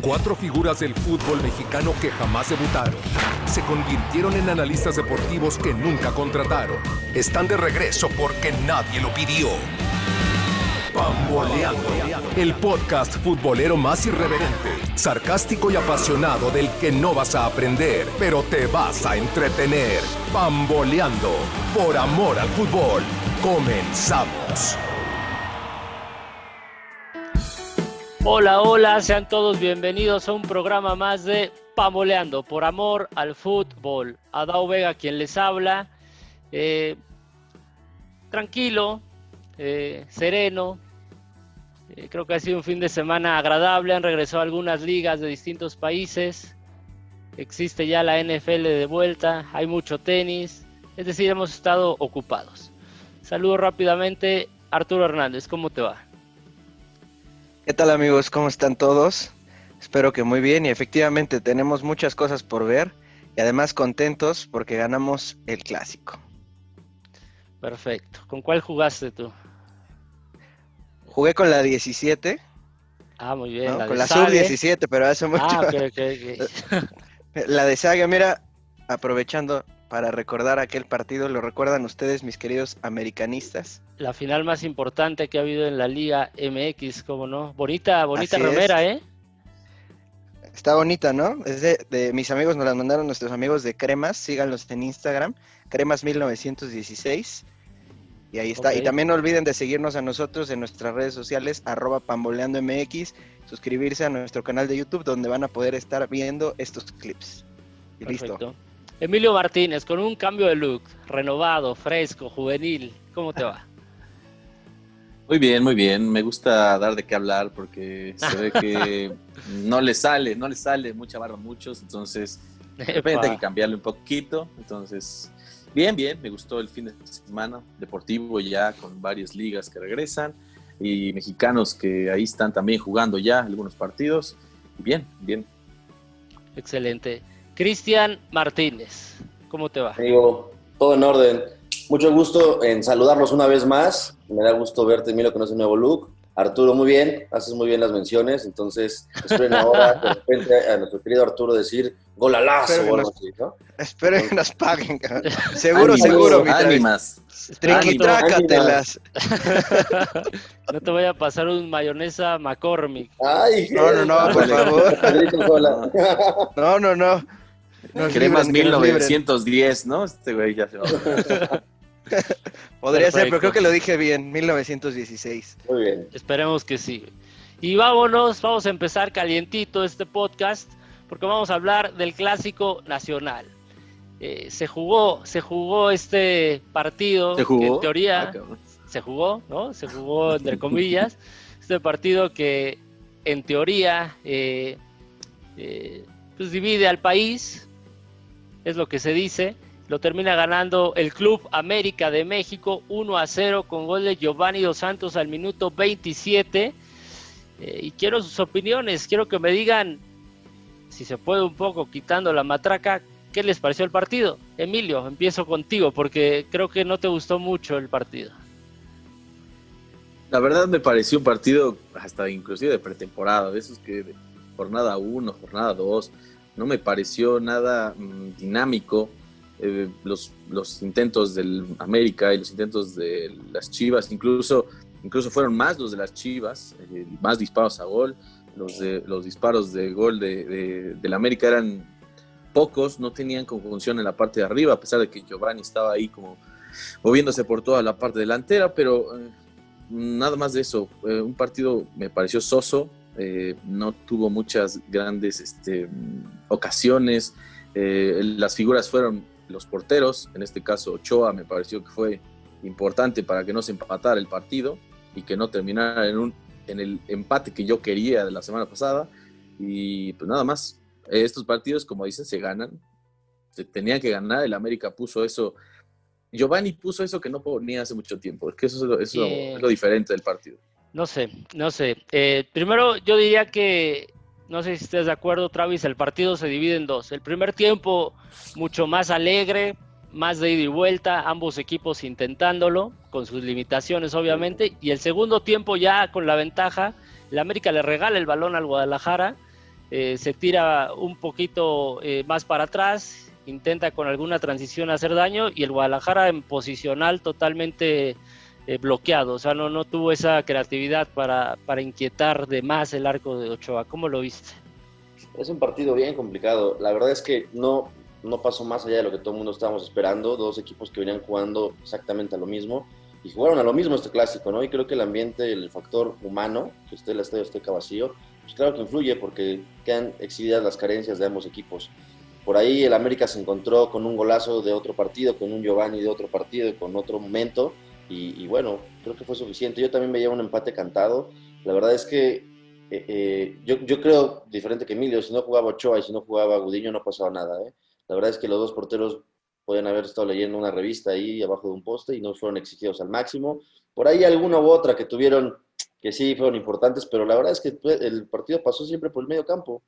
Cuatro figuras del fútbol mexicano que jamás debutaron. Se convirtieron en analistas deportivos que nunca contrataron. Están de regreso porque nadie lo pidió. Pamboleando. El podcast futbolero más irreverente, sarcástico y apasionado del que no vas a aprender, pero te vas a entretener. Pamboleando. Por amor al fútbol. Comenzamos. Hola, hola, sean todos bienvenidos a un programa más de Pamoleando por amor al fútbol. Adao Vega quien les habla. Eh, tranquilo, eh, sereno. Eh, creo que ha sido un fin de semana agradable. Han regresado algunas ligas de distintos países. Existe ya la NFL de vuelta. Hay mucho tenis. Es decir, hemos estado ocupados. Saludo rápidamente. Arturo Hernández, ¿cómo te va? ¿Qué tal amigos? ¿Cómo están todos? Espero que muy bien y efectivamente tenemos muchas cosas por ver y además contentos porque ganamos el clásico. Perfecto. ¿Con cuál jugaste tú? Jugué con la 17. Ah, muy bien. con la sub-17, pero hace mucho. Ah, ok, ok, la de Saga, mira, aprovechando, para recordar aquel partido. ¿Lo recuerdan ustedes, mis queridos americanistas? La final más importante que ha habido en la Liga MX, ¿cómo no? Bonita, bonita remera, ¿eh? Está bonita, ¿no? Es de, mis amigos, nos la mandaron nuestros amigos de Cremas, síganlos en Instagram, Cremas1916. Y ahí está. Y también no olviden de seguirnos a nosotros en nuestras redes sociales, arroba pamboleandomx, suscribirse a nuestro canal de YouTube donde van a poder estar viendo estos clips. Y listo. Emilio Martínez, con un cambio de look, renovado, fresco, juvenil, ¿cómo te va? Muy bien, muy bien. Me gusta dar de qué hablar porque se ve que no le sale, no le sale mucha barba a muchos, entonces de repente hay que cambiarle un poquito. Entonces, bien, bien, me gustó el fin de semana deportivo ya con varias ligas que regresan y mexicanos que ahí están también jugando ya algunos partidos. Bien, bien. Excelente. Cristian Martínez, ¿cómo te va? Amigo, todo en orden. Mucho gusto en saludarlos una vez más. Me da gusto verte, Milo, con ese nuevo look. Arturo, muy bien, haces muy bien las menciones, entonces esperen ahora de repente a nuestro querido Arturo decir golalazo o algo así, ¿no? Espero que nos paguen, seguro, seguro, mi ánimas. Triquitrácatelas. no te voy a pasar un mayonesa McCormick. Ay, no, no, no, por favor. No, no, no. Cremas 1910, ¿no? Este güey ya se va. Podría ser, pero creo que lo dije bien, 1916. Muy bien. Esperemos que sí. Y vámonos, vamos a empezar calientito este podcast, porque vamos a hablar del clásico nacional. Eh, se jugó, se jugó este partido, ¿Se jugó? en teoría ah, se jugó, ¿no? Se jugó entre comillas, este partido que en teoría eh, eh, pues divide al país, es lo que se dice. Lo termina ganando el Club América de México 1 a 0 con gol de Giovanni Dos Santos al minuto 27. Eh, y quiero sus opiniones, quiero que me digan, si se puede un poco quitando la matraca, ¿qué les pareció el partido? Emilio, empiezo contigo porque creo que no te gustó mucho el partido. La verdad me pareció un partido hasta inclusive de pretemporada, de esos que jornada 1, jornada 2, no me pareció nada mm, dinámico. Eh, los, los intentos del América y los intentos de las Chivas, incluso, incluso fueron más los de las Chivas, eh, más disparos a gol. Los, de, los disparos de gol de, del América eran pocos, no tenían conjunción en la parte de arriba, a pesar de que Giovanni estaba ahí como moviéndose por toda la parte delantera, pero eh, nada más de eso. un partido me pareció soso, eh, no tuvo muchas grandes este, ocasiones. Eh, las figuras fueron los porteros, en este caso Ochoa me pareció que fue importante para que no se empatara el partido y que no terminara en, un, en el empate que yo quería de la semana pasada. Y pues nada más, estos partidos, como dicen, se ganan. Se tenían que ganar, el América puso eso. Giovanni puso eso que no ponía hace mucho tiempo, es que eso es lo diferente del partido. No sé, no sé. Eh, primero yo diría que, no sé si estés de acuerdo, Travis, el partido se divide en dos. El primer tiempo mucho más alegre, más de ida y vuelta, ambos equipos intentándolo, con sus limitaciones obviamente, y el segundo tiempo ya con la ventaja, el América le regala el balón al Guadalajara eh, se tira un poquito eh, más para atrás, intenta con alguna transición hacer daño y el Guadalajara en posicional totalmente eh, bloqueado, o sea, no, no tuvo esa creatividad para, para inquietar de más el arco de Ochoa. ¿Cómo lo viste? Es un partido bien complicado. La verdad es que no, no pasó más allá de lo que todo el mundo estábamos esperando. Dos equipos que venían jugando exactamente a lo mismo y jugaron a lo mismo este clásico, ¿no? Y creo que el ambiente, el factor humano, que esté el estadio esté vacío, pues claro que influye porque quedan exhibidas las carencias de ambos equipos. Por ahí el América se encontró con un golazo de otro partido, con un Giovanni de otro partido con otro momento. Y, bueno, creo que fue suficiente. Yo también llevo un empate cantado. La verdad es que eh, eh, yo, yo, creo, diferente que Emilio, si no jugaba Ochoa y si no jugaba Gudiño no pasaba nada. ¿eh? La verdad es que los dos porteros podían haber estado leyendo una revista ahí abajo de un poste y no fueron exigidos al máximo. Por ahí alguna u otra que tuvieron que sí fueron importantes, pero la verdad es que el partido pasó siempre por el medio campo.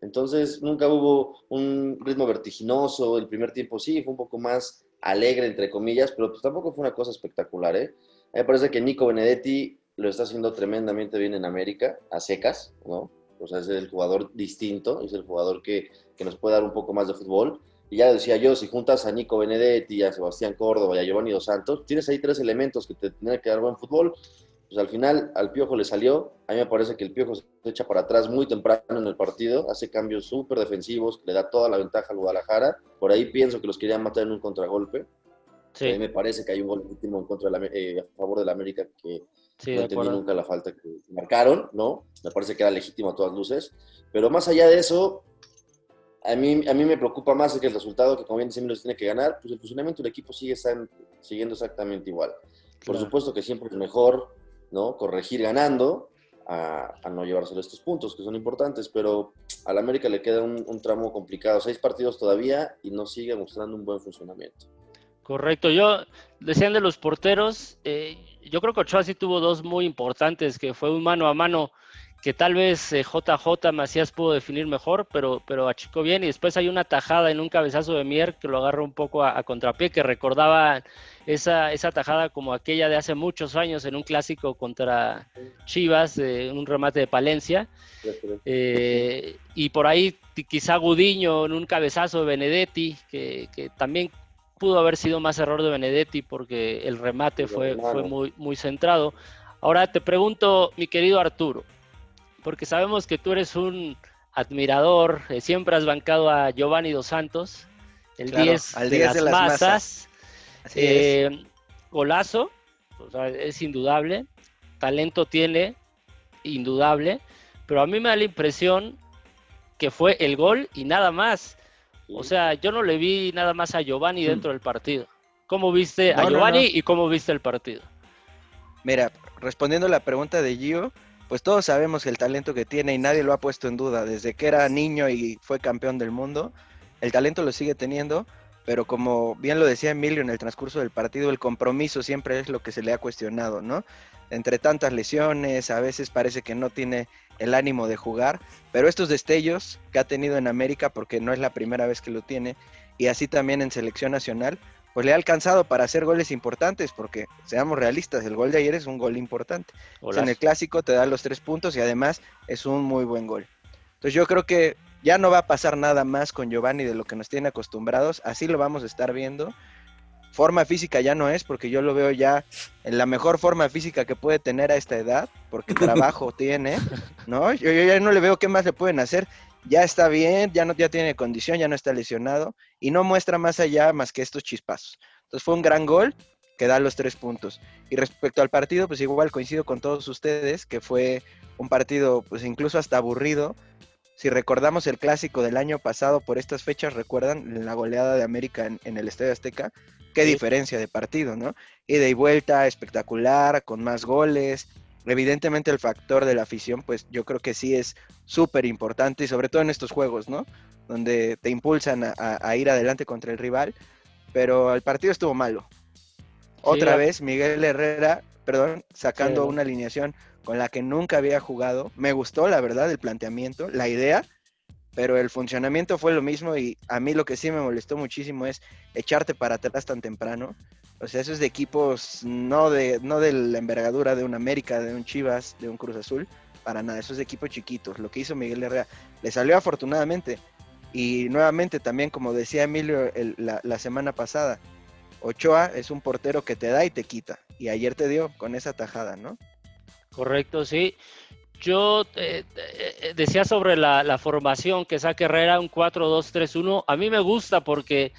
Entonces nunca hubo un ritmo vertiginoso. El primer tiempo sí fue un poco más alegre, entre comillas, pero pues tampoco fue una cosa espectacular. ¿eh? A mí me parece que Nico Benedetti lo está haciendo tremendamente bien en América, a secas, ¿no? O sea, es el jugador distinto, es el jugador que, que nos puede dar un poco más de fútbol. Y ya decía yo, si juntas a Nico Benedetti, a Sebastián Córdoba y a Giovanni Dos Santos, tienes ahí tres elementos que te tienen que dar buen fútbol. Pues al final al Piojo le salió. A mí me parece que el Piojo se echa para atrás muy temprano en el partido, hace cambios súper defensivos, le da toda la ventaja al Guadalajara. Por ahí pienso que los querían matar en un contragolpe. A mí me parece que hay un gol último en contra de eh, a favor del América que no entendí nunca la falta que marcaron, ¿no? Me parece que era legítimo a todas luces. Pero más allá de eso, a mí, a mí me preocupa más que el resultado, que como bien decimos, tiene que ganar, pues el funcionamiento del equipo sigue siguiendo exactamente igual. Por supuesto que siempre es mejor ¿no? corregir ganando a, no llevárselo estos puntos, que son importantes, pero al América le queda un, tramo complicado. Seis partidos todavía y no sigue mostrando un buen funcionamiento. Correcto, yo decían de los porteros, eh, yo creo que Ochoa sí tuvo dos muy importantes, que fue un mano a mano que tal vez JJ eh, Macías pudo definir mejor, pero, pero achicó bien. Y después hay una tajada en un cabezazo de Mier que lo agarra un poco a, contrapié, que recordaba esa, esa tajada como aquella de hace muchos años en un clásico contra Chivas, en un remate de Palencia. Eh, y por ahí quizá Gudiño en un cabezazo de Benedetti, que, que, también pudo haber sido más error de Benedetti porque el remate fue, fue muy, muy centrado. Ahora te pregunto, mi querido Arturo, porque sabemos que tú eres un admirador, eh, siempre has bancado a Giovanni Dos Santos, el 10 de, las masas. Eh, golazo, es indudable, talento tiene, indudable, pero a mí me da la impresión que fue el gol y nada más. O sea, yo no le vi nada más a Giovanni hmm. dentro del partido. ¿Cómo viste a Giovanni y cómo viste el partido? Mira, respondiendo a la pregunta de Gio, pues todos sabemos el talento que tiene y nadie lo ha puesto en duda. Desde que era niño y fue campeón del mundo, el talento lo sigue teniendo, pero como bien lo decía Emilio en el transcurso del partido, el compromiso siempre es lo que se le ha cuestionado, ¿no? Entre tantas lesiones, a veces parece que no tiene el ánimo de jugar, pero estos destellos que ha tenido en América, porque no es la primera vez que lo tiene, y así también en selección nacional, pues le ha alcanzado para hacer goles importantes, porque seamos realistas, el gol de ayer es un gol importante. en el clásico te da los tres puntos y además es un muy buen gol. Entonces yo creo que ya no va a pasar nada más con Giovanni de lo que nos tiene acostumbrados, así lo vamos a estar viendo. Forma física ya no es, porque yo lo veo ya en la mejor forma física que puede tener a esta edad, porque trabajo tiene, ¿no? Yo, yo ya no le veo qué más le pueden hacer ya está bien, ya, no, ya tiene condición, ya no está lesionado y no muestra más allá más que estos chispazos. Entonces fue un gran gol que da los tres puntos. Y respecto al partido, pues igual coincido con todos ustedes que fue un partido pues incluso hasta aburrido. Si recordamos el clásico del año pasado por estas fechas, recuerdan la goleada de América en, el Estadio Azteca, qué diferencia de partido, ¿no? Ida y vuelta, espectacular, con más goles, evidentemente el factor de la afición, pues yo creo que sí es súper importante y sobre todo en estos juegos, ¿no? Donde te impulsan a, ir adelante contra el rival, pero el partido estuvo malo. Otra vez Miguel Herrera, perdón, sacando una alineación con la que nunca había jugado. Me gustó, la verdad, el planteamiento, la idea, pero el funcionamiento fue lo mismo y a mí lo que sí me molestó muchísimo es echarte para atrás tan temprano. O sea, eso es de equipos no de, no de la envergadura de un América, de un Chivas, de un Cruz Azul, para nada, esos equipos chiquitos, lo que hizo Miguel Herrera, le salió afortunadamente. Y nuevamente también, como decía Emilio la, semana pasada, Ochoa es un portero que te da y te quita. Y ayer te dio con esa tajada, ¿no? Correcto, sí. Yo eh, eh, decía sobre la, formación que saque Herrera, un 4-2-3-1. A mí me gusta porque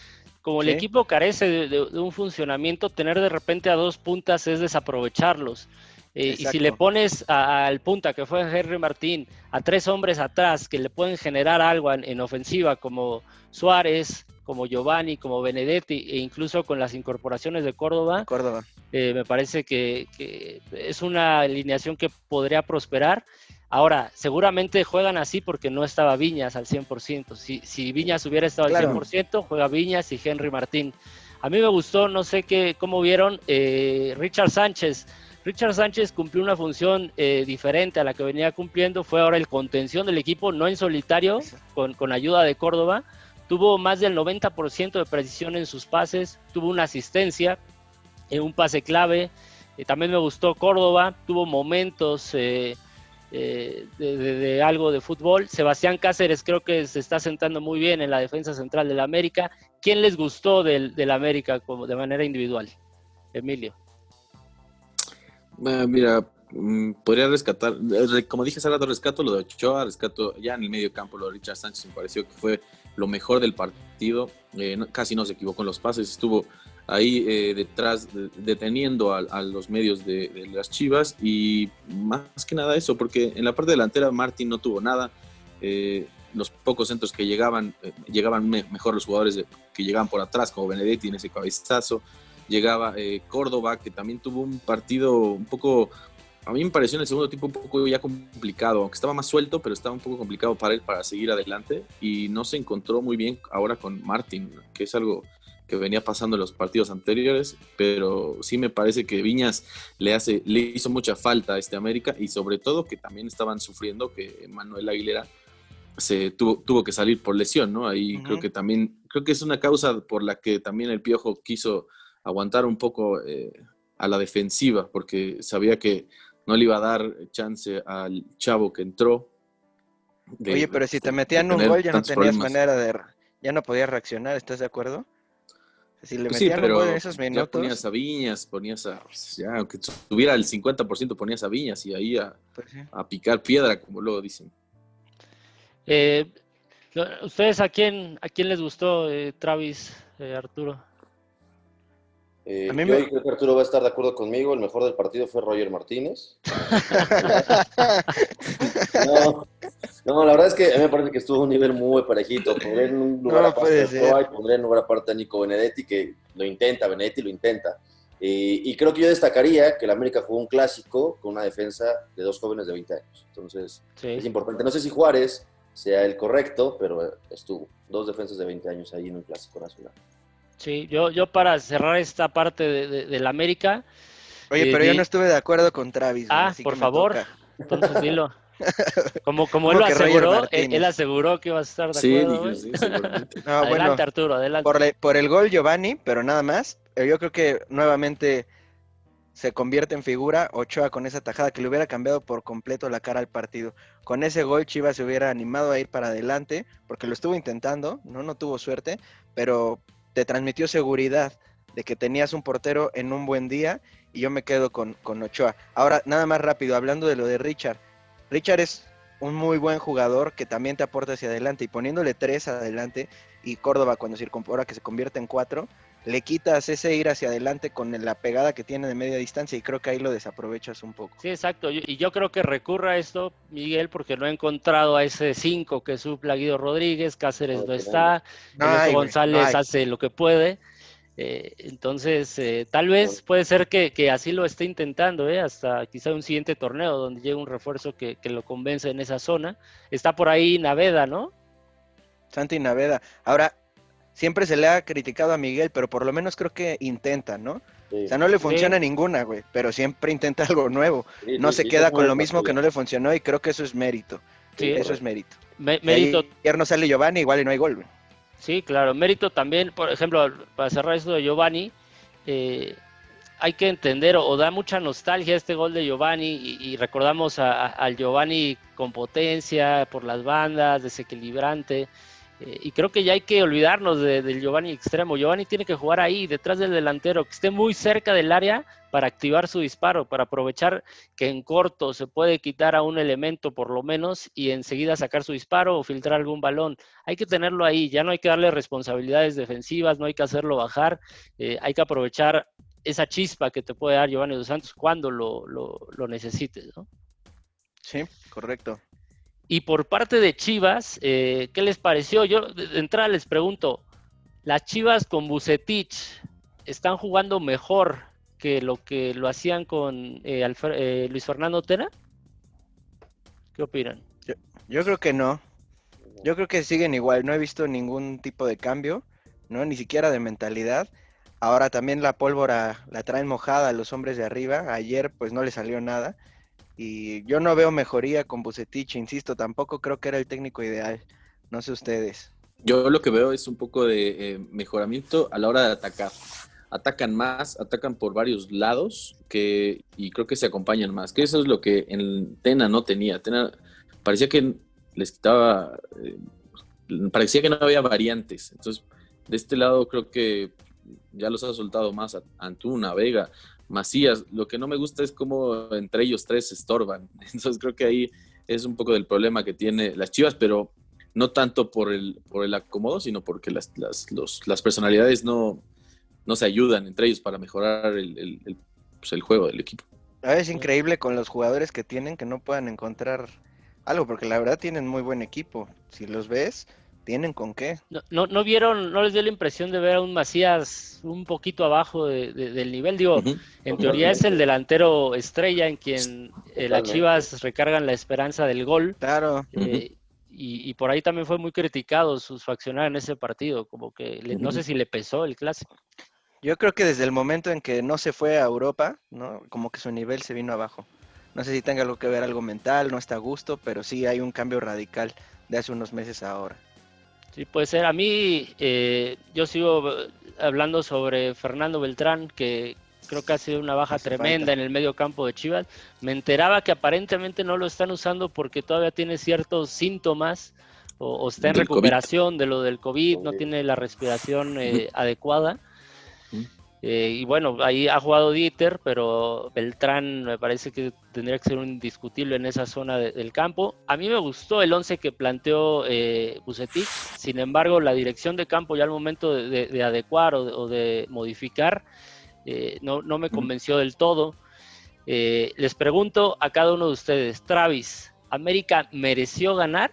como el equipo carece de, un funcionamiento, tener de repente a dos puntas es desaprovecharlos. Eh, y si le pones al punta, que fue Henry Martín, a tres hombres atrás que le pueden generar algo en, ofensiva, como Suárez, como Giovanni, como Benedetti, e incluso con las incorporaciones de Córdoba, Córdoba. Eh, me parece que, es una alineación que podría prosperar. Ahora, seguramente juegan así porque no estaba Viñas al 100%. Si, si Viñas hubiera estado al 100%, juega Viñas y Henry Martín. A mí me gustó, no sé qué, cómo vieron, eh, Richard Sánchez Richard Sánchez cumplió una función eh, diferente a la que venía cumpliendo, fue ahora el contención del equipo, no en solitario, con, ayuda de Córdoba. Tuvo más del 90% de precisión en sus pases, tuvo una asistencia, en un pase clave. Eh, también me gustó Córdoba, tuvo momentos eh, de, algo de fútbol. Sebastián Cáceres creo que se está sentando muy bien en la defensa central del América. ¿Quién les gustó del, del América como de manera individual? Emilio. Ah, mira, mm, podría rescatar, eh, como dije hace rato, rescato lo de Ochoa, rescato ya en el medio campo lo de Richard Sánchez, me pareció que fue lo mejor del partido, eh, casi no se equivocó en los pases, estuvo ahí eh, detrás deteniendo a, los medios de, las Chivas. Y más que nada eso, porque en la parte delantera Martín no tuvo nada, los pocos centros que llegaban, llegaban mejor los jugadores que llegaban por atrás, como Benedetti en ese cabezazo, llegaba eh, Córdoba, que también tuvo un partido un poco, a mí me pareció en el segundo tiempo un poco ya complicado, aunque estaba más suelto, pero estaba un poco complicado para él para seguir adelante. Y no se encontró muy bien ahora con Martín, que es algo que venía pasando en los partidos anteriores, pero sí me parece que Viñas le hace, le hizo mucha falta a este América y sobre todo que también estaban sufriendo que Manuel Aguilera se tuvo, tuvo que salir por lesión, ¿no? Ahí creo que también, creo que es una causa por la que también el Piojo quiso aguantar un poco eh, a la defensiva, porque sabía que no le iba a dar chance al chavo que entró. Oye, pero si te metían un gol ya no tenías manera de... Ya no podías reaccionar, ¿estás de acuerdo? Si le pues metían en esos minutos... ponías a Viñas, ponías a... Ya, aunque tuviera el 50% ponías a Viñas y ahí a, pues a picar piedra, como luego dicen. Eh, ¿Ustedes a quién, a quién les gustó, eh, Travis, Arturo? Eh, yo creo que Arturo va a estar de acuerdo conmigo. El mejor del partido fue Roger Martínez. no, la verdad es que a mí me parece que estuvo a un nivel muy parejito. Pondré en un lugar aparte a y pondré en lugar aparte a Nico Benedetti, que lo intenta, Benedetti lo intenta. Y, creo que yo destacaría que el América jugó un clásico con una defensa de dos jóvenes de 20 años. Entonces, es importante. No sé si Juárez sea el correcto, pero estuvo. Dos defensas de 20 años ahí en un clásico nacional. Sí, yo, yo para cerrar esta parte de, la América. Oye, pero yo no estuve de acuerdo con Travis. Ah, por favor, entonces dilo. Como, como él lo aseguró, él, aseguró que iba a estar de acuerdo. Sí, sí, adelante, Arturo, adelante. Por, por, el gol Giovanni, pero nada más. Eh, yo creo que nuevamente se convierte en figura Ochoa con esa tajada que le hubiera cambiado por completo la cara al partido. Con ese gol Chivas se hubiera animado a ir para adelante, porque lo estuvo intentando, no, no tuvo suerte, pero te transmitió seguridad de que tenías un portero en un buen día y yo me quedo con, con Ochoa. Ahora, nada más rápido, hablando de lo de Richard. Richard es un muy buen jugador que también te aporta hacia adelante y poniéndole tres adelante y Córdoba cuando se incorpora que se convierte en cuatro, le quitas ese ir hacia adelante con la pegada que tiene de media distancia y creo que ahí lo desaprovechas un poco. Sí, exacto. Y yo creo que recurra a esto, Miguel, porque no he encontrado a ese 5 que supla Guido Rodríguez, Cáceres no, está, González hace lo que puede. Eh, entonces, eh, tal vez puede ser que, así lo esté intentando, eh, hasta quizá un siguiente torneo donde llegue un refuerzo que, que lo convence en esa zona. Está por ahí Naveda, ¿no? Santi Naveda. Ahora, siempre se le ha criticado a Miguel, pero por lo menos creo que intenta, ¿no? O sea, no le funciona ninguna, güey, pero siempre intenta algo nuevo. no se queda con lo mismo que no le funcionó y creo que eso es mérito. Sí, eso es mérito. mérito. Ayer no sale Giovanni, igual y no hay gol, güey. Sí, claro. Mérito también, por ejemplo, para cerrar esto de Giovanni, eh, hay que entender o, da mucha nostalgia este gol de Giovanni y, recordamos al Giovanni con potencia por las bandas, desequilibrante. Eh, y creo que ya hay que olvidarnos del Giovanni extremo. Giovanni tiene que jugar ahí, detrás del delantero, que esté muy cerca del área para activar su disparo, para aprovechar que en corto se puede quitar a un elemento por lo menos y enseguida sacar su disparo o filtrar algún balón. Hay que tenerlo ahí, ya no hay que darle responsabilidades defensivas, no hay que hacerlo bajar, eh, hay que aprovechar esa chispa que te puede dar Giovanni Dos Santos cuando lo, lo necesites. ¿no? Sí, correcto. Y por parte de Chivas, eh, ¿qué les pareció? Yo de entrada les pregunto, ¿las Chivas con Bucetich están jugando mejor que lo que lo hacían con eh, eh, Luis Fernando Tena? ¿Qué opinan? Yo, creo que no. Yo creo que siguen igual. No he visto ningún tipo de cambio, ¿no? Ni siquiera de mentalidad. Ahora también la pólvora la traen mojada a los hombres de arriba. Ayer pues no le salió nada. Y yo no veo mejoría con Bucetich, insisto, tampoco creo que era el técnico ideal. No sé ustedes. Yo lo que veo es un poco de eh, mejoramiento a la hora de atacar. Atacan más, atacan por varios lados que, y creo que se acompañan más. Que eso es lo que en Tena no tenía. Tena parecía que les quitaba, eh, parecía que no había variantes. Entonces, de este lado creo que ya los ha soltado más a Antuna, Vega. Macías. Lo que no me gusta es cómo entre ellos tres se estorban. Entonces creo que ahí es un poco del problema que tiene las Chivas, pero no tanto por el, por el acomodo, sino porque las, las, personalidades no, no se ayudan entre ellos para mejorar el, el, pues, el juego del equipo. Es increíble con los jugadores que tienen que no puedan encontrar algo, porque la verdad tienen muy buen equipo. Si los ves, tienen con qué. No, no, vieron, no les dio la impresión de ver a un Macías un poquito abajo del nivel. Digo, en teoría es el delantero estrella en quien eh, las Chivas recargan la esperanza del gol. Claro. Eh, y, por ahí también fue muy criticado sus faccionar en ese partido, como que no sé si le pesó el clásico. Yo creo que desde el momento en que no se fue a Europa, ¿no? Como que su nivel se vino abajo. No sé si tenga algo que ver algo mental, no está a gusto, pero sí hay un cambio radical de hace unos meses a ahora. Sí, puede ser. A mí, eh, yo sigo hablando sobre Fernando Beltrán, que creo que ha sido una baja tremenda en el medio campo de Chivas. Me enteraba que aparentemente no lo están usando porque todavía tiene ciertos síntomas o, está en recuperación de lo del COVID, no tiene la respiración eh, adecuada. Eh, y bueno, ahí ha jugado Dieter, pero Beltrán me parece que tendría que ser un indiscutible en esa zona del campo. A mí me gustó el 11 que planteó eh, Bucetich, sin embargo, la dirección de campo ya al momento de, adecuar o de, modificar eh, no, no, me convenció del todo. Eh, les pregunto a cada uno de ustedes, Travis, ¿América mereció ganar?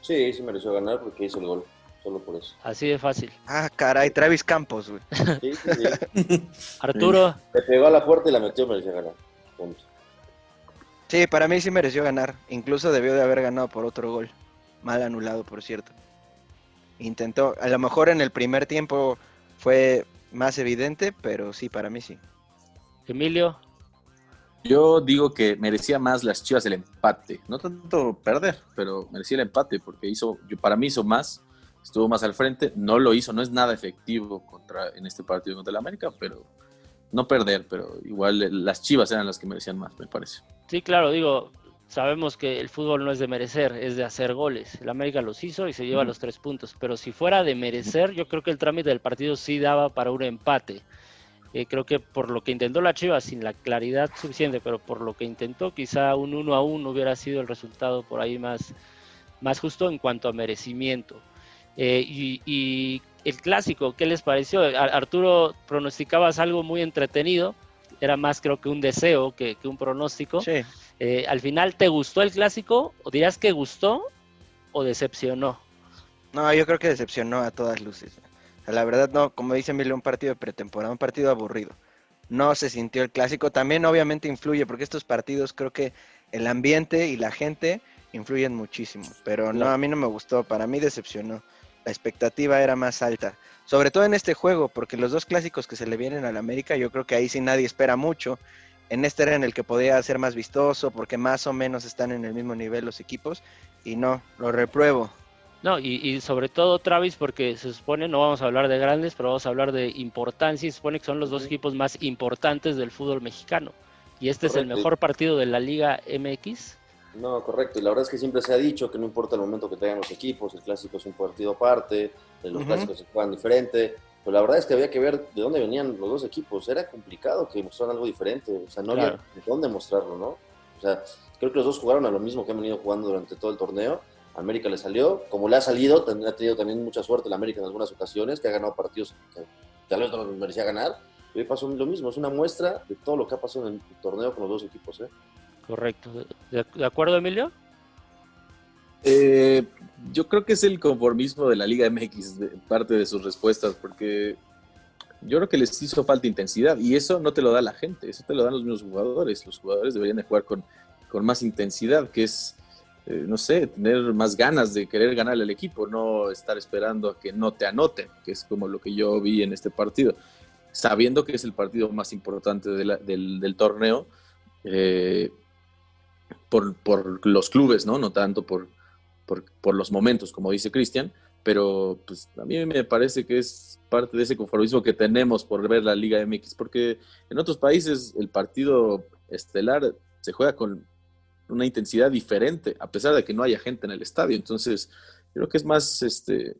Sí, sí mereció ganar porque hizo el gol solo por eso. Así de fácil. Ah, caray, Travis Campos, güey. Sí, sí, sí. Arturo. Le pegó a la puerta y la metió, mereció ganar. Punto. Sí, para mí sí mereció ganar. Incluso debió de haber ganado por otro gol. Mal anulado, por cierto. Intentó, a lo mejor en el primer tiempo fue más evidente, pero sí, para mí sí. Emilio. Yo digo que merecía más las Chivas el empate, no tanto perder, pero merecía el empate porque hizo, para mí hizo más estuvo más al frente, no lo hizo, no es nada efectivo contra, en este partido contra el América, pero no perder, pero igual las Chivas eran las que merecían más, me parece. Sí, claro, digo, sabemos que el fútbol no es de merecer, es de hacer goles. El América los hizo y se lleva los tres puntos, pero si fuera de merecer, yo creo que el trámite del partido sí daba para un empate. Eh, creo que por lo que intentó la Chivas, sin la claridad suficiente, pero por lo que intentó, quizá un uno a uno hubiera sido el resultado por ahí más, más justo en cuanto a merecimiento. Eh, y, el clásico, ¿qué les pareció? Arturo, pronosticabas algo muy entretenido, era más creo que un deseo que, un pronóstico. Eh, al final, ¿te gustó el clásico? ¿O dirás que gustó o decepcionó? No, yo creo que decepcionó a todas luces. la verdad, no, como dice Emilio, un partido de pretemporada, un partido aburrido. No se sintió el clásico. También obviamente influye, porque estos partidos creo que el ambiente y la gente influyen muchísimo. Pero no, a mí no me gustó, para mí decepcionó la expectativa era más alta. Sobre todo en este juego, porque los dos clásicos que se le vienen al América, yo creo que ahí sí nadie espera mucho. En este era en el que podía ser más vistoso, porque más o menos están en el mismo nivel los equipos. Y no, lo repruebo. No, y, sobre todo Travis, porque se supone, no vamos a hablar de grandes, pero vamos a hablar de importancia, y se supone que son los dos equipos más importantes del fútbol mexicano. Y este es el mejor partido de la Liga MX. No, correcto. Y la verdad es que siempre se ha dicho que no importa el momento que tengan los equipos, el clásico es un partido aparte, los clásicos se juegan diferente. Pero la verdad es que había que ver de dónde venían los dos equipos. Era complicado que mostraran algo diferente. O sea, no había de dónde mostrarlo, ¿no? O sea, creo que los dos jugaron a lo mismo que han venido jugando durante todo el torneo América le salió, como le ha salido, ha tenido también mucha suerte el América en algunas ocasiones, que ha ganado partidos que tal vez no merecía ganar. Y hoy pasó lo mismo, es una muestra de todo lo que ha pasado en el torneo con los dos equipos. ¿eh? Correcto. ¿De, acuerdo, Emilio? Eh, yo creo que es el conformismo de la Liga MX, parte de sus respuestas, porque yo creo que les hizo falta intensidad y eso no te lo da la gente, eso te lo dan los mismos jugadores. Los jugadores deberían de jugar con, con más intensidad, que es eh, no sé, tener más ganas de querer ganar al equipo, no estar esperando a que no te anoten, que es como lo que yo vi en este partido, sabiendo que es el partido más importante del, torneo eh, por, los clubes, ¿no? No tanto por, por, los momentos, como dice Cristian, pero pues a mí me parece que es parte de ese conformismo que tenemos por ver la Liga MX, porque en otros países el partido estelar se juega con una intensidad diferente, a pesar de que no haya gente en el estadio. Entonces, creo que es más este,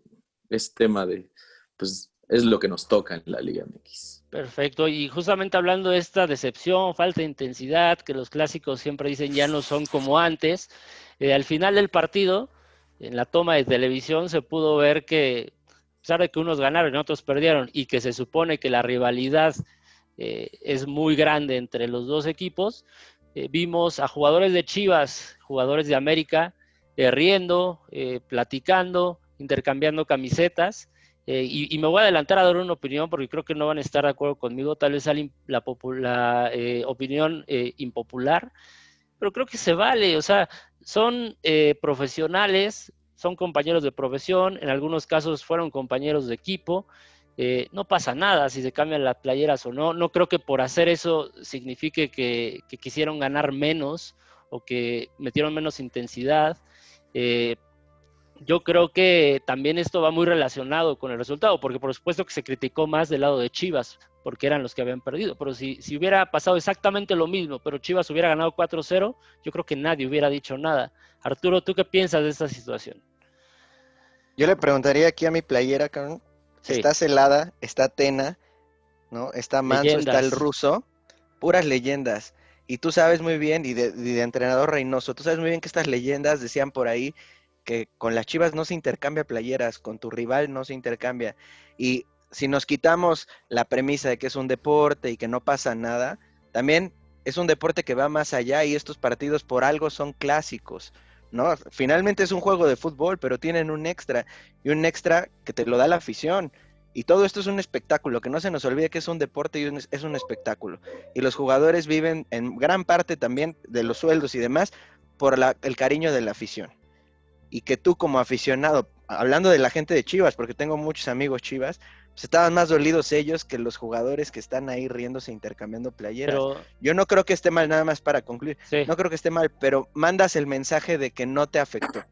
es tema de, pues, es lo que nos toca en la Liga MX. Perfecto, y justamente hablando de esta decepción, falta de intensidad, que los clásicos siempre dicen ya no son como antes, eh, al final del partido, en la toma de televisión se pudo ver que, a pesar de que unos ganaron y otros perdieron, y que se supone que la rivalidad eh, es muy grande entre los dos equipos, eh, vimos a jugadores de Chivas, jugadores de América, riendo, platicando, intercambiando camisetas. Y, me voy a adelantar a dar una opinión porque creo que no van a estar de acuerdo conmigo. Tal vez la, la opinión impopular, pero creo que se vale. O sea, son profesionales, son compañeros de profesión, en algunos casos fueron compañeros de equipo. Eh, no pasa nada si se cambian las playeras o no. No creo que por hacer eso signifique que, quisieron ganar menos o que metieron menos intensidad. Yo creo que también esto va muy relacionado con el resultado, porque por supuesto que se criticó más del lado de Chivas, porque eran los que habían perdido. Pero si, si hubiera pasado exactamente lo mismo, pero Chivas hubiera ganado 4-0, yo creo que nadie hubiera dicho nada. Arturo, ¿tú qué piensas de esta situación? Yo le preguntaría aquí a mi playera, Carlos, Está Celada, está Tena, ¿no? Está Manso, está el ruso, puras leyendas. Y tú sabes muy bien, y de, entrenador Reynoso, tú sabes muy bien que estas leyendas decían por ahí que con las Chivas no se intercambia playeras, con tu rival no se intercambia. Y si nos quitamos la premisa de que es un deporte y que no pasa nada, también es un deporte que va más allá y estos partidos por algo son clásicos. ¿no? Finalmente es un juego de fútbol, pero tienen un extra y un extra que te lo da la afición. Y todo esto es un espectáculo, que no se nos olvide que es un deporte y es un espectáculo. Y los jugadores viven en gran parte también de los sueldos y demás por el cariño de la afición. Y que tú como aficionado, hablando de la gente de Chivas, porque tengo muchos amigos Chivas, pues, estaban más dolidos ellos que los jugadores que están ahí riéndose, intercambiando playeras. Yo no creo que esté mal, nada más para concluir. No creo que esté mal, pero mandas el mensaje de que no te afectó.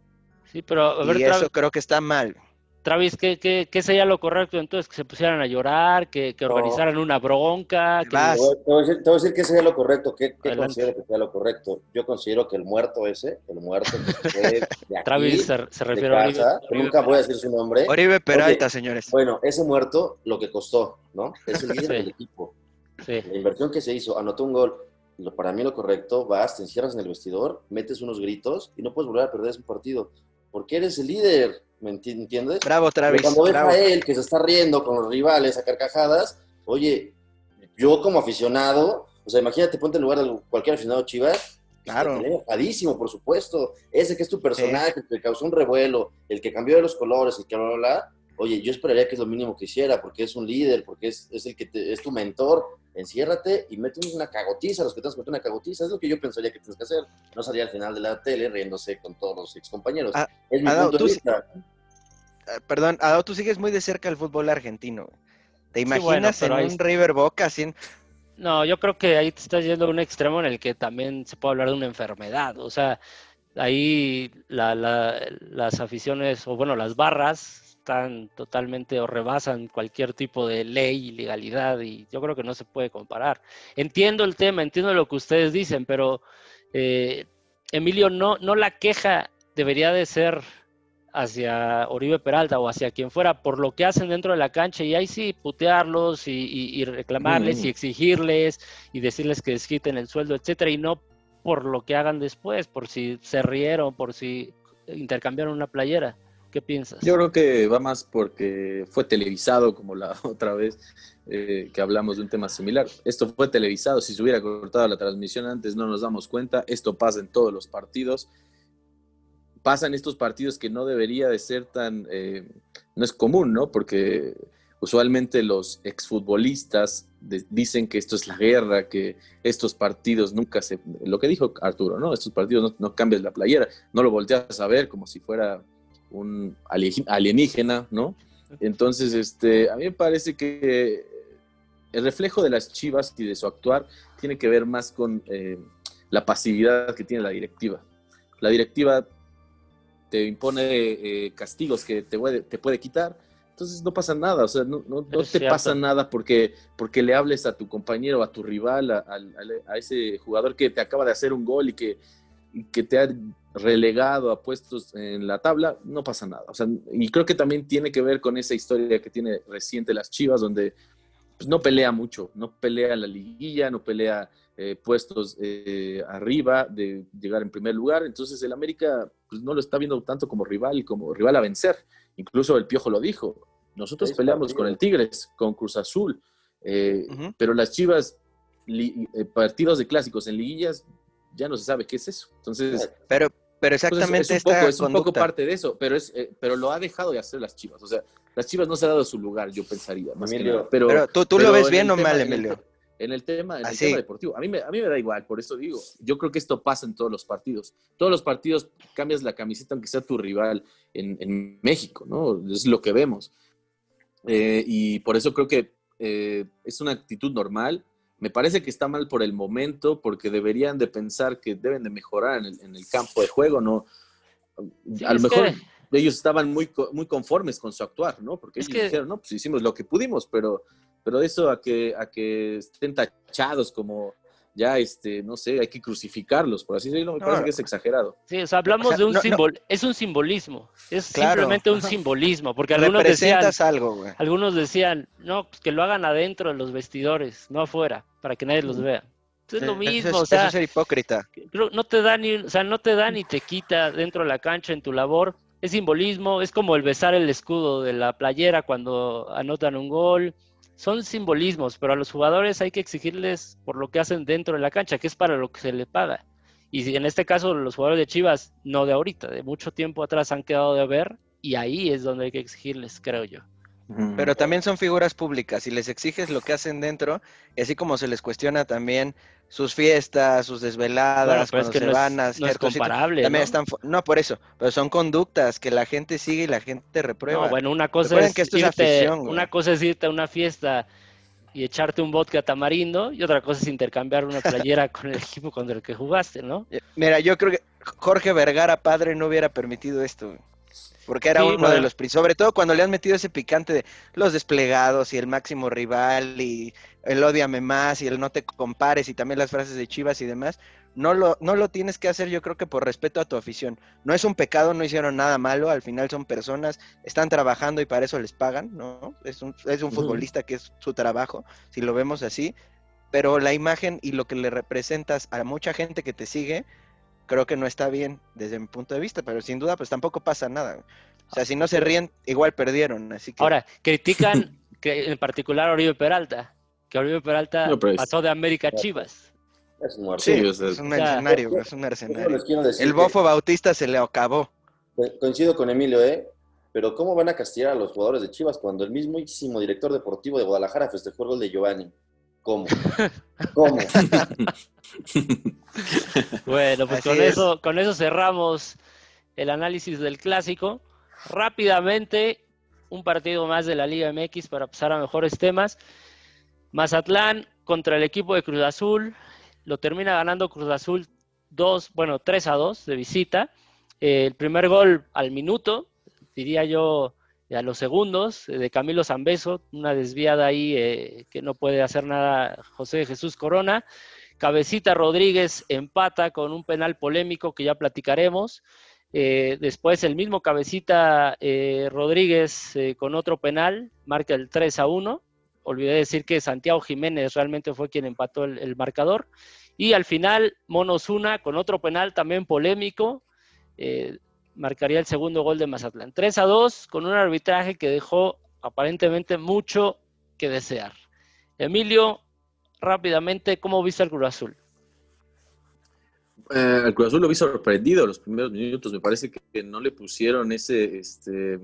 Sí, pero y eso creo que está mal. Travis, ¿qué, qué, qué, sería lo correcto entonces? ¿Que se pusieran a llorar? ¿Que, que organizaran una bronca? Que... Te, voy a decir, qué sería lo correcto. ¿Qué, qué considero que sea lo correcto? Yo considero que el muerto ese, el muerto que fue de aquí, Travis se, se refiere a Oribe, Nunca voy a decir su nombre. Oribe Peralta, señores. Bueno, ese muerto, lo que costó, ¿no? Es el líder del equipo. Sí. La inversión que se hizo, anotó un gol. Para mí lo correcto, vas, te encierras en el vestidor, metes unos gritos y no puedes volver a perder ese partido. Porque eres el líder ¿me entiendes? Bravo, Travis. cuando ves a él que se está riendo con los rivales a carcajadas, oye, yo como aficionado, o sea, imagínate, ponte en lugar de cualquier aficionado Chivas, Claro. Enojadísimo, por supuesto. Ese que es tu personaje, el que causó un revuelo, el que cambió de los colores, el que bla, bla, bla. Oye, yo esperaría que es lo mínimo que hiciera, porque es un líder, porque es, es el que es tu mentor. Enciérrate y mete una cagotiza, los que te has una cagotiza. Es lo que yo pensaría que tienes que hacer. No salir al final de la tele riéndose con todos los excompañeros. Ah, es mi punto de vista. Ah, perdón, Adao, tú sigues muy de cerca el fútbol argentino. ¿Te imaginas en un River Boca sin... No, yo creo que ahí te estás yendo a un extremo en el que también se puede hablar de una enfermedad. O sea, ahí las aficiones, o bueno, las barras están totalmente o rebasan cualquier tipo de ley y legalidad y yo creo que no se puede comparar. Entiendo el tema, entiendo lo que ustedes dicen, pero eh, Emilio, no, no la queja debería de ser hacia Oribe Peralta o hacia quien fuera por lo que hacen dentro de la cancha y ahí sí putearlos y, reclamarles y exigirles y decirles que desquiten el sueldo, etcétera, y no por lo que hagan después, por si se rieron, por si intercambiaron una playera. ¿Qué piensas? Yo creo que va más porque fue televisado, como la otra vez eh, que hablamos de un tema similar. Esto fue televisado, si se hubiera cortado la transmisión antes no nos damos cuenta. Esto pasa en todos los partidos. Pasa en estos partidos que no debería de ser tan... Eh, no es común, ¿no? Porque usualmente los exfutbolistas dicen que esto es la guerra, que estos partidos nunca se... Lo que dijo Arturo, ¿no? Estos partidos no, no la playera, no lo volteas a ver como si fuera un alienígena, ¿no? Entonces, este, a mí me parece que el reflejo de las Chivas y de su actuar tiene que ver más con eh, la pasividad que tiene la directiva. La directiva te impone eh, castigos que te puede, te puede quitar, entonces no pasa nada, o sea, no, no, te pasa nada porque, porque le hables a tu compañero, a tu rival, a, a, ese jugador que te acaba de hacer un gol y que, y que te ha relegado a puestos en la tabla, no pasa nada. O sea, y creo que también tiene que ver con esa historia que tiene reciente las Chivas, donde pues, no pelea mucho, no pelea la liguilla, no pelea eh, puestos eh, arriba de llegar en primer lugar. Entonces el América pues, no lo está viendo tanto como rival, como rival a vencer. Incluso el Piojo lo dijo. Nosotros peleamos con el Tigres, con Cruz Azul, eh, pero las Chivas, partidos de clásicos en liguillas, ya no se sabe qué es eso. Entonces, pero, pero exactamente es, un poco, es un poco parte de eso, pero, es, eh, pero lo ha dejado de hacer las Chivas. O sea, las Chivas no se ha dado su lugar, yo pensaría. Más Pero, pero tú, lo ves bien o mal, Emilio. En el tema, en el tema deportivo. A mí, me, a mí me da igual, por eso digo. Yo creo que esto pasa en todos los partidos. Todos los partidos cambias la camiseta aunque sea tu rival en, México, ¿no? Es lo que vemos. Eh, y por eso creo que eh, es una actitud normal me parece que está mal por el momento, porque deberían de pensar que deben de mejorar en el, campo de juego, ¿no? a lo mejor ellos estaban muy, muy conformes con su actuar, ¿no? Porque ellos dijeron, no, pues hicimos lo que pudimos, pero, pero eso a que, a que estén tachados como ya, este, no sé, hay que crucificarlos, por así decirlo, me parece que es exagerado. Sí, o sea, hablamos de un símbolo, es un simbolismo, es simplemente un simbolismo, porque algunos decían, algo, algunos decían, no, pues que lo hagan adentro de los vestidores, no afuera, para que nadie los vea. Es lo mismo, o sea, es ser hipócrita. No te da ni, o sea, no te da ni te quita dentro de la cancha en tu labor. Es simbolismo, es como el besar el escudo de la playera cuando anotan un gol son simbolismos, pero a los jugadores hay que exigirles por lo que hacen dentro de la cancha, que es para lo que se le paga. Y en este caso los jugadores de Chivas, no de ahorita, de mucho tiempo atrás han quedado de ver y ahí es donde hay que exigirles, creo yo. Pero también son figuras públicas y les exiges lo que hacen dentro, y así como se les cuestiona también sus fiestas, sus desveladas, cuando se van a no es comparable. También ¿no? Están, no, por eso, pero son conductas que la gente sigue y la gente reprueba. No, bueno, una cosa es, irte, una cosa es irte a una fiesta y echarte un vodka tamarindo y otra cosa es intercambiar una playera con el equipo contra el que jugaste, ¿no? Mira, yo creo que Jorge Vergara padre no hubiera permitido esto. Porque era uno de los, sobre todo cuando le han metido ese picante de los desplegados y el máximo rival y el odiame más y el no te compares y también las frases de Chivas y demás, no lo, no lo tienes que hacer yo creo que por respeto a tu afición. No es un pecado, no hicieron nada malo, al final son personas, están trabajando y para eso les pagan, ¿no? Es un, es un futbolista que es su trabajo, si lo vemos así, pero la imagen y lo que le representas a mucha gente que te sigue, creo que no está bien desde mi punto de vista, pero sin duda pues tampoco pasa nada. O sea, si no se ríen, igual perdieron, así que... Ahora, critican que en particular a Oribe Peralta, que Oribe Peralta pasó de América a Chivas. Es un sí, es, un mercenario, es un mercenario. El bofo Bautista se le acabó. Coincido con Emilio, ¿eh? Pero ¿cómo van a castigar a los jugadores de Chivas cuando el mismísimo director deportivo de Guadalajara festejó el gol de Giovanni? ¿Cómo? ¿Cómo? bueno, pues con eso, con eso cerramos el análisis del clásico. Rápidamente, un partido más de la Liga MX para pasar a mejores temas. Mazatlán contra el equipo de Cruz Azul. Lo termina ganando Cruz Azul 2, bueno, 3 a 2 de visita. Eh, el primer gol al minuto, diría yo, a los segundos, de Camilo Zambeso, una desviada ahí eh, que no puede hacer nada José Jesús Corona. Cabecita Rodríguez empata con un penal polémico que ya platicaremos. Eh, después el mismo Cabecita eh, Rodríguez eh, con otro penal marca el 3 a 1. Olvidé decir que Santiago Jiménez realmente fue quien empató el, marcador. Y al final, Monosuna con otro penal también polémico, marcaría el segundo gol de Mazatlán. 3 a 2 con un arbitraje que dejó aparentemente mucho que desear. Emilio, rápidamente, ¿cómo viste el Cruz Azul? Eh, el Cruz Azul lo vi sorprendido los primeros minutos. Me parece que no le pusieron ese, este,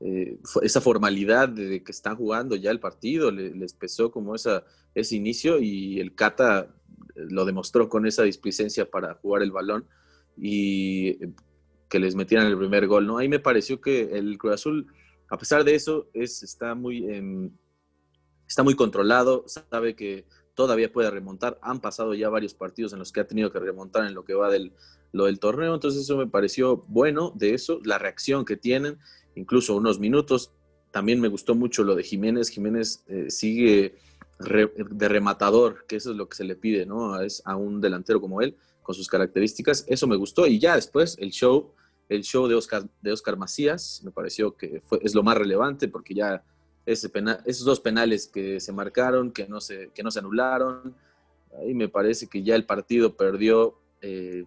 eh, esa formalidad de que están jugando ya el partido. les pesó como esa, ese inicio y el Cata lo demostró con esa displicencia para jugar el balón y que les metieran el primer gol. ¿no? Ahí me pareció que el Cruz Azul, a pesar de eso, es, está, muy, está muy controlado, sabe que todavía puede remontar. Han pasado ya varios partidos en los que ha tenido que remontar en lo que va del, lo del torneo, entonces eso me pareció bueno de eso, la reacción que tienen, incluso unos minutos. También me gustó mucho lo de Jiménez. Jiménez eh, sigue de rematador, que eso es lo que se le pide, ¿no? Es a un delantero como él, con sus características. Eso me gustó. Y ya después el show, el show de Oscar, de Oscar Macías, me pareció que fue, es lo más relevante porque ya esos dos penales que se marcaron, que no se, que no se anularon. Ahí me parece que ya el partido perdió eh,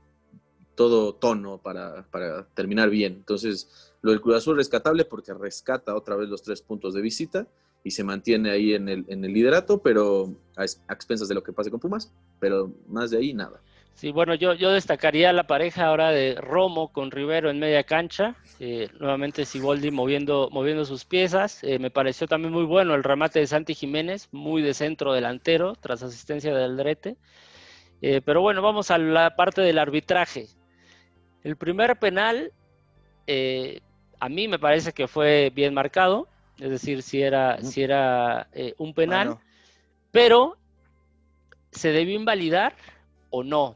todo tono para, terminar bien. Entonces, lo del Cruz Azul rescatable porque rescata otra vez los tres puntos de visita y se mantiene ahí en el, en el liderato, pero a, a expensas de lo que pase con Pumas, pero más de ahí nada. Sí, bueno, yo, yo destacaría la pareja ahora de Romo con Rivero en media cancha. Eh, nuevamente Siboldi moviendo, moviendo sus piezas. Eh, me pareció también muy bueno el remate de Santi Jiménez, muy de centro delantero, tras asistencia del Drete. Eh, pero bueno, vamos a la parte del arbitraje. El primer penal, a mí me parece que fue bien marcado, es decir, si era, si era un penal, pero se debió invalidar o no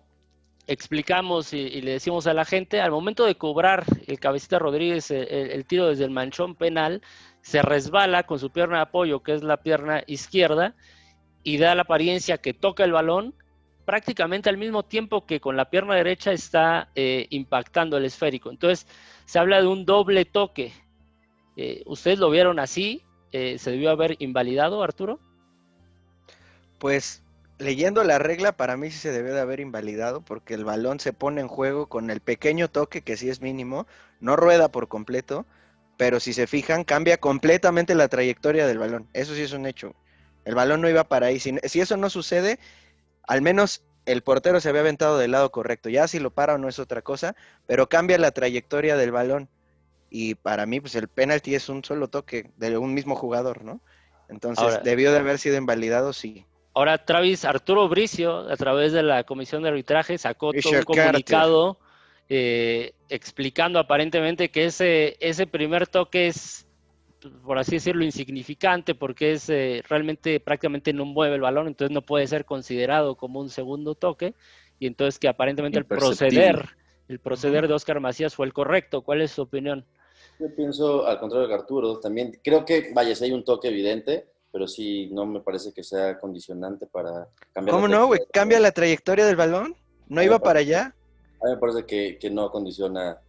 explicamos y, le decimos a la gente, al momento de cobrar el cabecita Rodríguez el, tiro desde el manchón penal, se resbala con su pierna de apoyo, que es la pierna izquierda, y da la apariencia que toca el balón prácticamente al mismo tiempo que con la pierna derecha está eh, impactando el esférico. Entonces, se habla de un doble toque. Eh, ¿Ustedes lo vieron así? Eh, ¿Se debió haber invalidado, Arturo? Pues leyendo la regla, para mí sí se debe de haber invalidado porque el balón se pone en juego con el pequeño toque, que sí es mínimo, no rueda por completo, pero si se fijan, cambia completamente la trayectoria del balón. Eso sí es un hecho. El balón no iba para ahí. Si, eso no sucede, al menos el portero se había aventado del lado correcto. Ya si lo para o no es otra cosa, pero cambia la trayectoria del balón. Y para mí, pues el penalti es un solo toque de un mismo jugador, ¿no? Entonces, debió de haber sido invalidado, sí. Ahora Travis Arturo Bricio, a través de la comisión de arbitraje, sacó todo un comunicado eh, explicando aparentemente que ese, ese primer toque es, por así decirlo, insignificante porque es eh, realmente prácticamente no mueve el balón, entonces no puede ser considerado como un segundo toque y entonces que aparentemente el proceder, el proceder de Oscar Macías fue el correcto. ¿Cuál es su opinión? Yo pienso al contrario de Arturo, también creo que, vaya, si hay un toque evidente, pero sí no me parece que sea condicionante para cambiar. ¿Cómo no, güey? ¿Cambia la trayectoria del balón? ¿No iba para allá? A mí me parece que, que no condiciona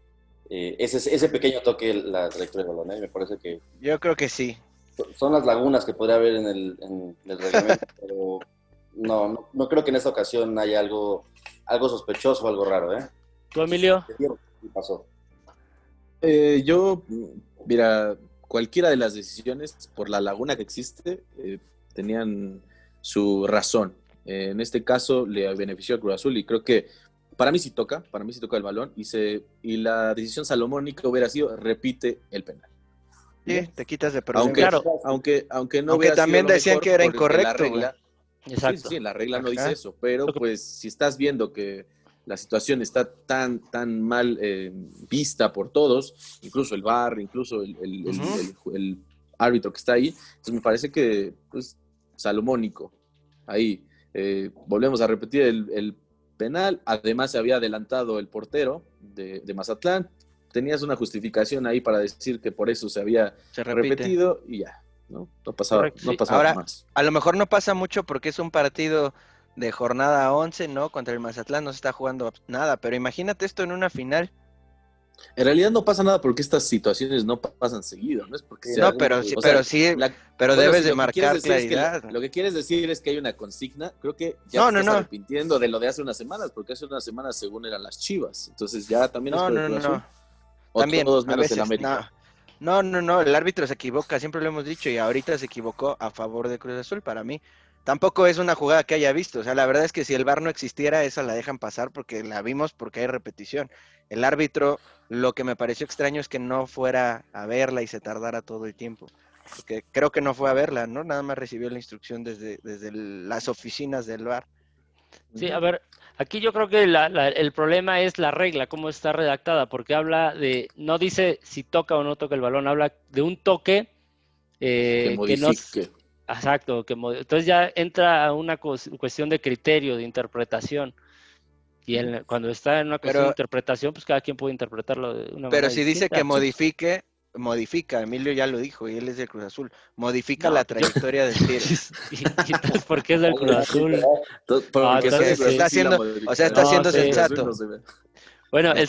eh, ese, ese pequeño toque la trayectoria del balón, ¿eh? Me parece que... Yo creo que sí. Son las lagunas que podría haber en el, en el reglamento, pero no, no, creo que en esta ocasión haya algo, algo sospechoso o algo raro, ¿eh? ¿Tú, Emilio? ¿Qué pasó? Eh, yo, mira, cualquiera de las decisiones, por la laguna que existe, eh, tenían su razón. en este caso le benefició a Cruz Azul y creo que para mí sí toca, para mí sí toca el balón y, se, y la decisión salomónica hubiera sido repite el penal. Sí, te quitas de problema. Aunque, claro. aunque, aunque no aunque también decían que era incorrecto. sí, sí, la regla no dice eso, pero pues si estás viendo que la situación está tan, tan mal eh, vista por todos, incluso el bar, incluso el, el, árbitro que está ahí. Entonces me parece que, pues, salomónico. Ahí, eh, volvemos a repetir, el, penal. Además, se había adelantado el portero de, Mazatlán. Tenías una justificación ahí para decir que por eso se había repetido y ya, ¿no? No pasaba, no pasaba más. A lo mejor no pasa mucho porque es un partido de jornada 11, ¿no? Contra el Mazatlán no se está jugando nada, pero imagínate esto en una final. En realidad no pasa nada porque estas situaciones no pasan seguido, ¿no? Es porque no, pero sí, pero sí, pero debes de marcar claridad. lo que quieres decir es que hay una consigna, creo que ya no, te estás arrepintiendo de lo de hace unas semanas, porque hace unas semanas según eran las Chivas, entonces ya también no, es no, no, no. También, todos menos el América. No, no, no, el árbitro se equivoca, siempre lo hemos dicho y ahorita se equivocó a favor de Cruz Azul para mí tampoco es una jugada que haya visto. O sea, la verdad es que si el VAR no existiera, esa la dejan pasar porque la vimos porque hay repetición. El árbitro, lo que me pareció extraño es que no fuera a verla y se tardara todo el tiempo. Porque creo que no fue a verla, ¿no? Nada más recibió la instrucción desde, desde las oficinas del VAR. Sí, a ver, aquí yo creo que el problema es la regla, cómo está redactada, porque habla de, no dice si toca o no toca el balón, habla de un toque eh, que, que no, Exacto, que entonces ya entra una cuestión de criterio, de interpretación. Y cuando está en una cuestión de interpretación, pues cada quien puede interpretarlo de una Pero si dice que modifique, modifica, Emilio ya lo dijo, y él es del Cruz Azul, modifica la trayectoria del tiro. y, entonces, ¿por qué es del Cruz Azul? Porque está haciendo, o sea, está siendo sensato. Bueno, el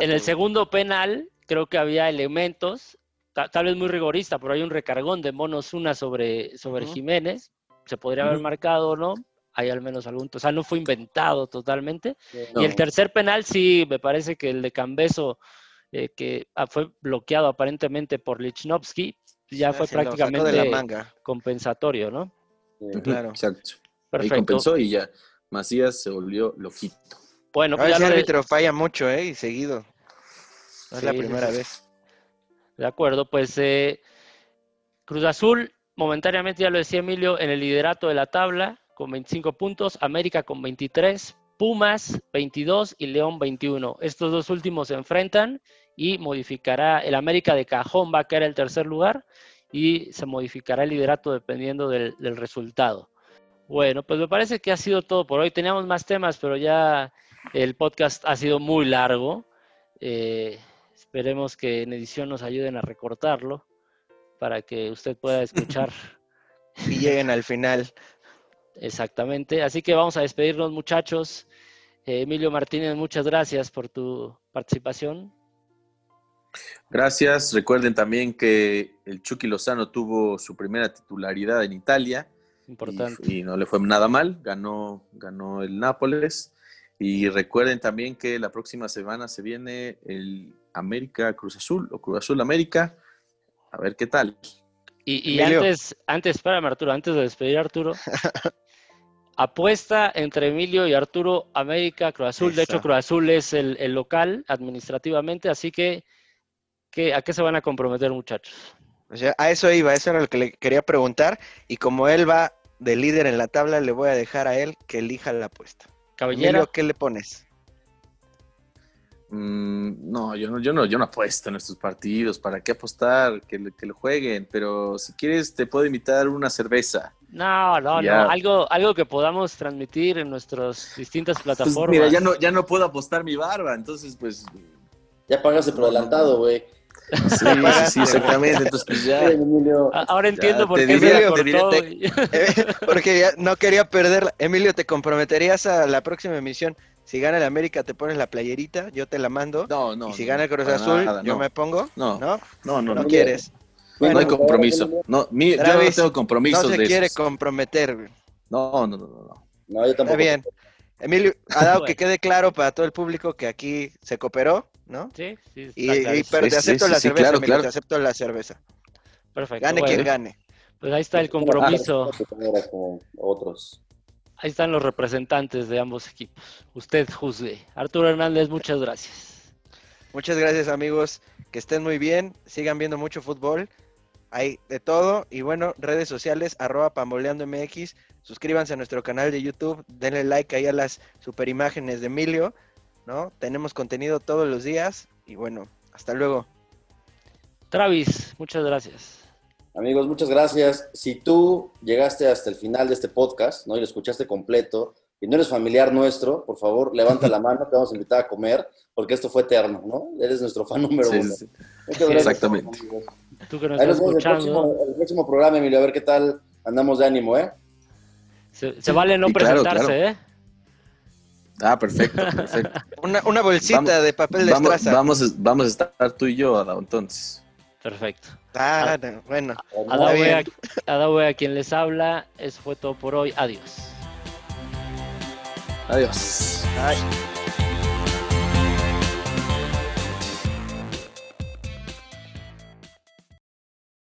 en el segundo penal creo que había elementos tal vez muy rigorista, pero hay un recargón de monos una sobre, sobre Jiménez, se podría haber marcado o no, hay al menos algún, o sea, no fue inventado totalmente. Y el tercer penal sí, me parece que el de Cambeso, eh, que ah, fue bloqueado aparentemente por Lichnowsky, ya fue prácticamente compensatorio, ¿no? claro. Exacto. Perfecto. Ahí compensó y ya Macías se volvió loquito. Bueno, pues ya árbitro falla mucho, ¿eh? Y seguido. No es la primera vez. De acuerdo, pues eh, Cruz Azul, momentáneamente ya lo decía Emilio, en el liderato de la tabla con 25 puntos, América con 23, Pumas 22 y León 21. Estos dos últimos se enfrentan y modificará el América de cajón, va a caer el tercer lugar y se modificará el liderato dependiendo del, resultado. Bueno, pues me parece que ha sido todo por hoy. Teníamos más temas, pero ya el podcast ha sido muy largo. Eh, Esperemos que en edición nos ayuden a recortarlo para que usted pueda escuchar. y lleguen al final. Exactamente. Así que vamos a despedirnos, muchachos. Eh, Emilio Martínez, muchas gracias por tu participación. Gracias. Recuerden también que el Chucky Lozano tuvo su primera titularidad en Italia. Importante. Y, no le fue nada mal. Ganó, ganó el Nápoles. Y recuerden también que la próxima semana se viene el América Cruz Azul o Cruz Azul América. A ver qué tal. Y, antes, antes, espérame Arturo, antes de despedir a Arturo, apuesta entre Emilio y Arturo América Cruz Azul. De hecho, Cruz Azul es el, local administrativamente, así que, ¿a qué se van a comprometer, muchachos? O sea, a eso iba, eso era lo que le quería preguntar. Y como él va de líder en la tabla, le voy a dejar a él que elija la apuesta. Caballero, ¿qué le pones? Mm, no, yo no, yo no, yo no apuesto en estos partidos. ¿Para qué apostar? Que, que lo jueguen. Pero si quieres, te puedo invitar una cerveza. No, no, no. Algo, algo que podamos transmitir en nuestras distintas pues plataformas. mira, ya no, ya no puedo apostar mi barba, entonces pues. Ya pagaste por adelantado, güey. Sí, sí, exactamente. Entonces, pues ya. Ahora entiendo por qué Emilio, cortó, Porque ya no quería perderla. Emilio, ¿te comprometerías a la próxima emisión? Si gana el América, te pones la playerita, yo te la mando. No, no. Y si gana el Cruz Azul, yo me pongo. No, no, no. No, no, quieres. no hay compromiso. No, mi, yo no tengo compromiso. No se quiere comprometer. No, no, no, no. No, yo tampoco. Está bien. Emilio, ha dado que quede claro para todo el público que aquí se cooperó, ¿no? Sí, sí. y, pero te acepto la cerveza, Emilio, te acepto la cerveza. Perfecto. Gane quien gane. Pues ahí está el compromiso. Otros. Ahí están los representantes de ambos equipos. Usted juzgue. Arturo Hernández, muchas gracias. Muchas gracias amigos. Que estén muy bien. Sigan viendo mucho fútbol. Hay de todo. Y bueno, redes sociales, arroba pamboleando MX. Suscríbanse a nuestro canal de YouTube. Denle like ahí a las super imágenes de Emilio. ¿no? Tenemos contenido todos los días. Y bueno, hasta luego. Travis, muchas gracias. Amigos, muchas gracias. Si tú llegaste hasta el final de este podcast, ¿no? Y lo escuchaste completo, y no eres familiar nuestro, por favor, levanta la mano, te vamos a invitar a comer, porque esto fue eterno, ¿no? Eres nuestro fan número Sí, uno. sí. Exactamente. Tú que nos Ahí estás nos vemos el escuchando. próximo, el próximo programa, Emilio, a ver qué tal andamos de ánimo, ¿eh? Se, se vale no Sí, claro, presentarse, claro. ¿eh? Ah, perfecto, perfecto. Una, una bolsita Vamos- de papel de vamos, estraza. vamos, vamos a estar tú y yo, entonces. Perfecto. Ah, no, bueno. Adao bien. Wea- Adao Wea, quien les habla. Eso fue todo por hoy. Adiós. Adiós. Ay.